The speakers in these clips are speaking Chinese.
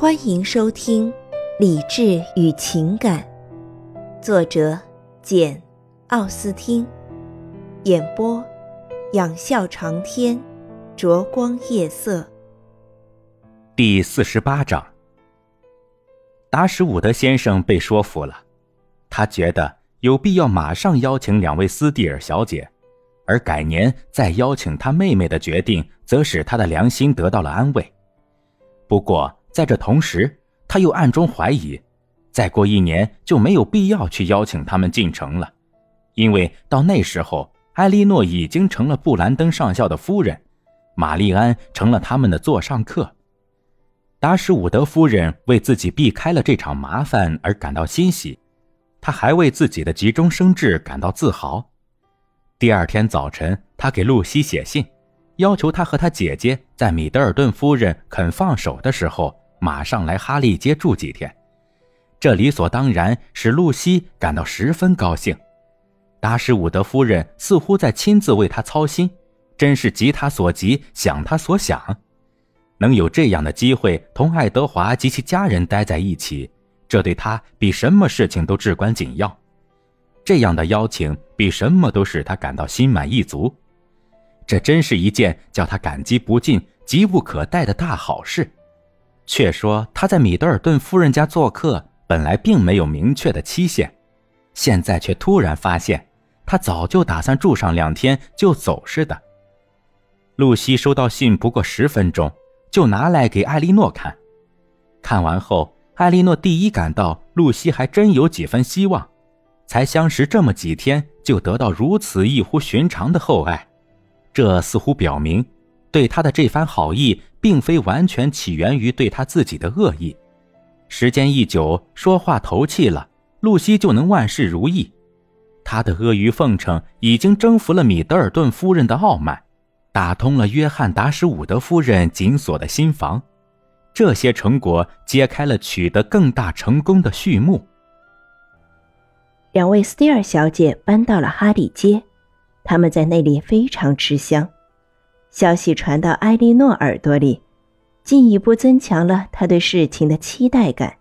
欢迎收听《理智与情感》，作者简·奥斯汀，演播仰笑长天，灼光夜色。第四十八章，达什伍德先生被说服了，他觉得有必要马上邀请两位斯蒂尔小姐，而改年再邀请他妹妹的决定，则使他的良心得到了安慰。不过，在这同时，他又暗中怀疑，再过一年就没有必要去邀请他们进城了，因为到那时候，艾莉诺已经成了布兰登上校的夫人，玛丽安成了他们的座上客。达什伍德夫人为自己避开了这场麻烦而感到欣喜，她还为自己的急中生智感到自豪。第二天早晨，她给露西写信。要求他和他姐姐在米德尔顿夫人肯放手的时候，马上来哈利街住几天。这理所当然使露西感到十分高兴。达什伍德夫人似乎在亲自为他操心，真是急他所急，想他所想。能有这样的机会同爱德华及其家人待在一起，这对他比什么事情都至关紧要。这样的邀请比什么都使他感到心满意足。这真是一件叫他感激不尽、急不可待的大好事。却说他在米德尔顿夫人家做客，本来并没有明确的期限，现在却突然发现，他早就打算住上两天就走似的。露西收到信不过十分钟，就拿来给艾莉诺看。看完后，艾莉诺第一感到露西还真有几分希望，才相识这么几天就得到如此异乎寻常的厚爱。这似乎表明，对他的这番好意，并非完全起源于对他自己的恶意。时间一久，说话投气了，露西就能万事如意。他的阿谀奉承已经征服了米德尔顿夫人的傲慢，打通了约翰达什伍德夫人紧锁的心房。这些成果揭开了取得更大成功的序幕。两位斯蒂尔小姐搬到了哈里街。他们在那里非常吃香，消息传到埃莉诺耳朵里，进一步增强了他对事情的期待感。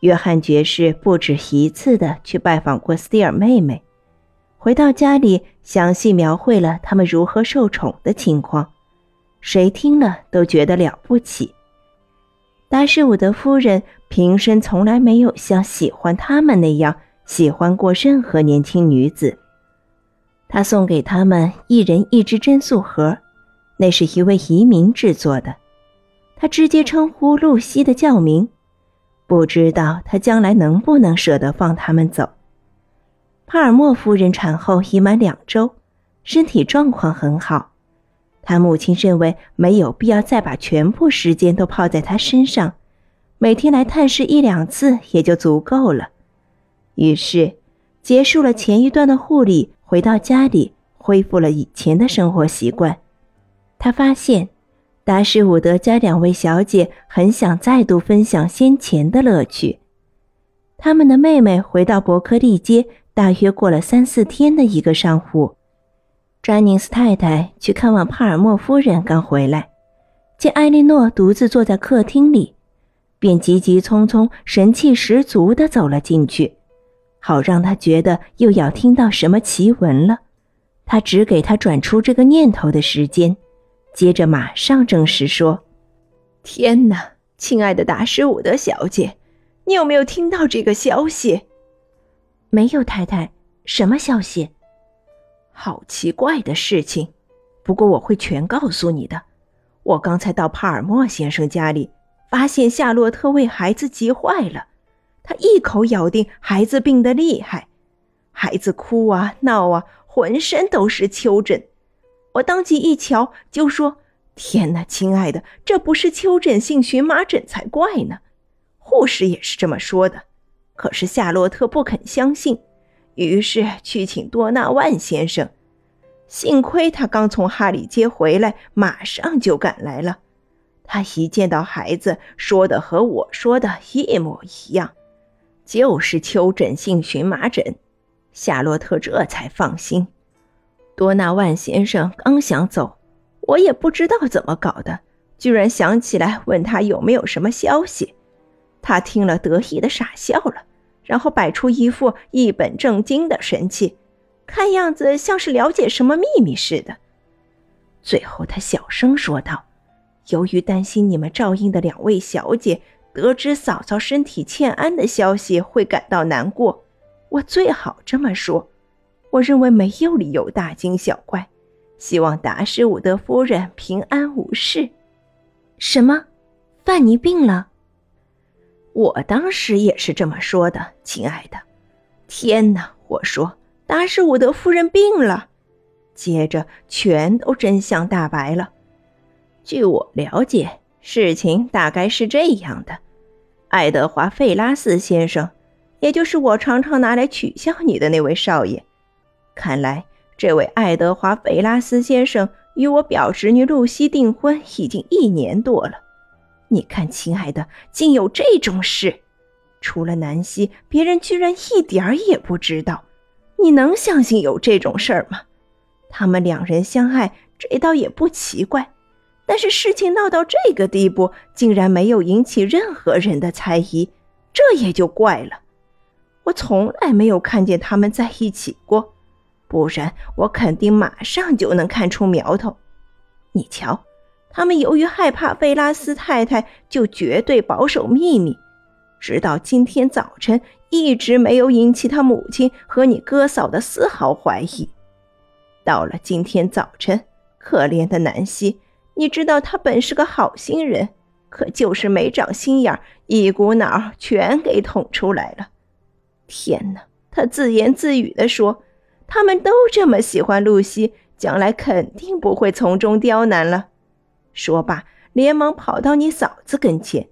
约翰爵士不止一次的去拜访过斯蒂尔妹妹，回到家里详细描绘了他们如何受宠的情况，谁听了都觉得了不起。达什伍德夫人平生从来没有像喜欢他们那样喜欢过任何年轻女子。他送给他们一人一只针素盒，那是一位移民制作的。他直接称呼露西的教名，不知道他将来能不能舍得放他们走。帕尔默夫人产后已满两周，身体状况很好。他母亲认为没有必要再把全部时间都泡在她身上，每天来探视一两次也就足够了。于是，结束了前一段的护理。回到家里，恢复了以前的生活习惯。他发现，达什伍德家两位小姐很想再度分享先前的乐趣。他们的妹妹回到伯克利街，大约过了三四天的一个上午。詹宁斯太太去看望帕尔默夫人，刚回来，见艾莉诺独自坐在客厅里，便急急匆匆、神气十足地走了进去。好让他觉得又要听到什么奇闻了，他只给他转出这个念头的时间，接着马上证实说：“天哪，亲爱的达什伍德小姐，你有没有听到这个消息？”“没有，太太。什么消息？”“好奇怪的事情，不过我会全告诉你的。我刚才到帕尔默先生家里，发现夏洛特为孩子急坏了。”他一口咬定孩子病得厉害，孩子哭啊闹啊，浑身都是丘疹。我当即一瞧，就说：“天哪，亲爱的，这不是丘疹性荨麻疹才怪呢！”护士也是这么说的。可是夏洛特不肯相信，于是去请多纳万先生。幸亏他刚从哈里街回来，马上就赶来了。他一见到孩子，说的和我说的一模一样。就是丘疹性荨麻疹，夏洛特这才放心。多纳万先生刚想走，我也不知道怎么搞的，居然想起来问他有没有什么消息。他听了得意的傻笑了，然后摆出一副一本正经的神气，看样子像是了解什么秘密似的。最后，他小声说道：“由于担心你们照应的两位小姐得知嫂嫂身体欠安的消息会感到难过，我最好这么说。我认为没有理由大惊小怪，希望达什伍德夫人平安无事。”什么？范尼病了？我当时也是这么说的，亲爱的。天哪！我说达什伍德夫人病了。接着，全都真相大白了。据我了解，事情大概是这样的：爱德华·费拉斯先生，也就是我常常拿来取笑你的那位少爷，看来这位爱德华·费拉斯先生与我表侄女露西订婚已经一年多了。你看，亲爱的，竟有这种事！除了南希，别人居然一点儿也不知道。你能相信有这种事儿吗？他们两人相爱，这倒也不奇怪。但是事情闹到这个地步，竟然没有引起任何人的猜疑，这也就怪了。我从来没有看见他们在一起过，不然我肯定马上就能看出苗头。你瞧，他们由于害怕费拉斯太太，就绝对保守秘密，直到今天早晨，一直没有引起他母亲和你哥嫂的丝毫怀疑。到了今天早晨，可怜的南希，你知道他本是个好心人，可就是没长心眼，一股脑全给捅出来了。天哪！他自言自语地说：“他们都这么喜欢露西，将来肯定不会从中刁难了。”说罢，连忙跑到你嫂子跟前。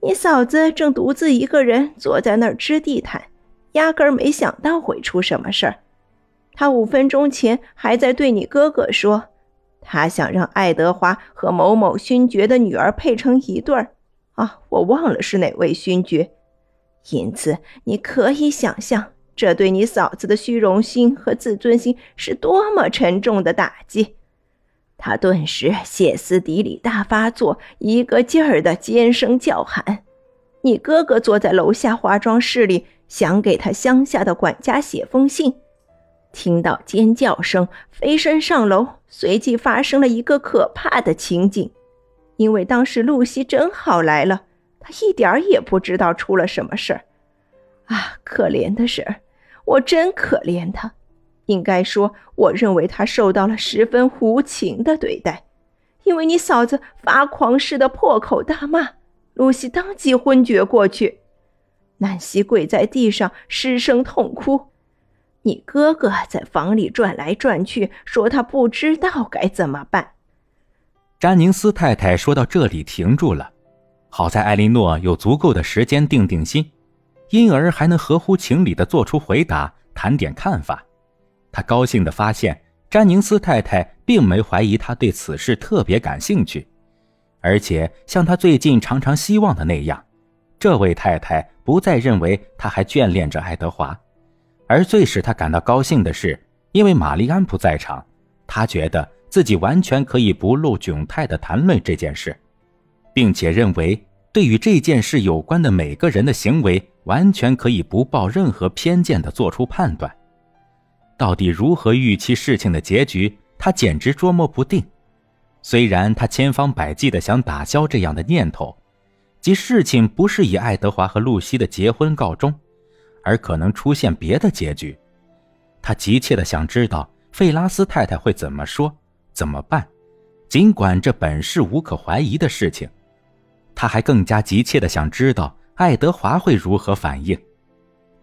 你嫂子正独自一个人坐在那儿织地毯，压根儿没想到会出什么事儿。他五分钟前还在对你哥哥说，他想让爱德华和某某勋爵的女儿配成一对儿。啊，我忘了是哪位勋爵。因此，你可以想象，这对你嫂子的虚荣心和自尊心是多么沉重的打击。他顿时歇斯底里大发作，一个劲儿的尖声叫喊。你哥哥坐在楼下化妆室里，想给他乡下的管家写封信。听到尖叫声，飞身上楼，随即发生了一个可怕的情景。因为当时露西正好来了，她一点儿也不知道出了什么事儿。啊，可怜的事，我真可怜她。应该说，我认为她受到了十分无情的对待，因为你嫂子发狂似的破口大骂，露西当即昏厥过去，南希跪在地上失声痛哭。你哥哥在房里转来转去，说他不知道该怎么办。詹宁斯太太说到这里停住了，好在艾莉诺有足够的时间定定心，因而还能合乎情理的做出回答，谈点看法。他高兴地发现，詹宁斯太太并没怀疑他对此事特别感兴趣，而且像他最近常常希望的那样，这位太太不再认为他还眷恋着爱德华。而最使他感到高兴的是，因为玛丽安不在场，他觉得自己完全可以不露窘态地谈论这件事，并且认为对与这件事有关的每个人的行为，完全可以不抱任何偏见地做出判断。到底如何预期事情的结局，他简直捉摸不定。虽然他千方百计地想打消这样的念头，即事情不是以爱德华和露西的结婚告终。而可能出现别的结局，他急切地想知道费拉斯太太会怎么说、怎么办。尽管这本是无可怀疑的事情，他还更加急切地想知道爱德华会如何反应。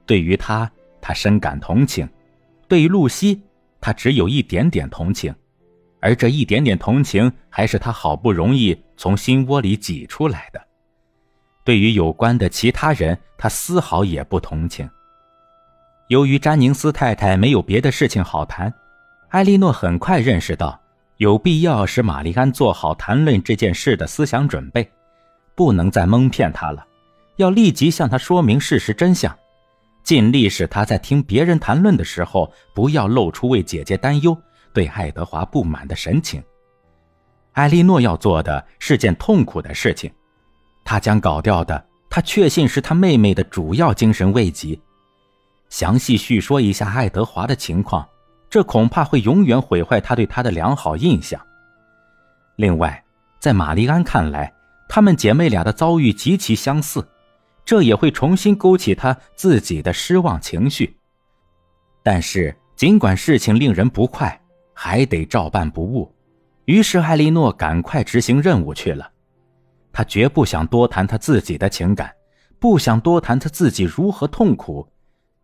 对于他，他深感同情；对于露西，他只有一点点同情，而这一点点同情还是他好不容易从心窝里挤出来的。对于有关的其他人，他丝毫也不同情。由于詹宁斯太太没有别的事情好谈，艾莉诺很快认识到有必要使玛丽安做好谈论这件事的思想准备，不能再蒙骗她了，要立即向她说明事实真相，尽力使她在听别人谈论的时候不要露出为姐姐担忧、对爱德华不满的神情。艾莉诺要做的是件痛苦的事情，她将搞掉的，她确信是她妹妹的主要精神慰藉。详细叙说一下爱德华的情况，这恐怕会永远毁坏他对她的良好印象。另外，在玛丽安看来，她们姐妹俩的遭遇极其相似，这也会重新勾起她自己的失望情绪。但是，尽管事情令人不快，还得照办不误。于是，艾莉诺赶快执行任务去了。她绝不想多谈她自己的情感，不想多谈她自己如何痛苦，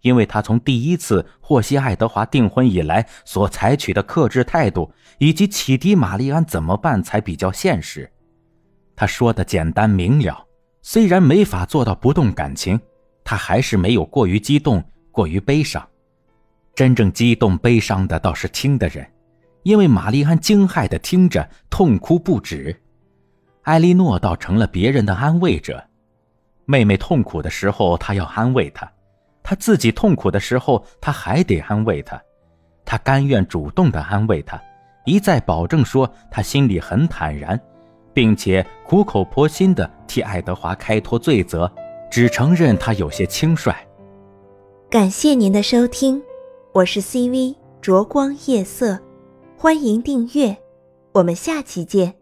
因为他从第一次获悉爱德华订婚以来所采取的克制态度，以及启迪玛丽安怎么办才比较现实。他说的简单明了，虽然没法做到不动感情，他还是没有过于激动、过于悲伤。真正激动、悲伤的倒是听的人。因为玛丽安惊骇地听着，痛哭不止。艾莉诺倒成了别人的安慰者。妹妹痛苦的时候，她要安慰她；他自己痛苦的时候，他还得安慰他，他甘愿主动的安慰他，一再保证说他心里很坦然，并且苦口婆心的替爱德华开脱罪责，只承认他有些轻率。感谢您的收听，我是 CV 灼光夜色。欢迎订阅，我们下期见。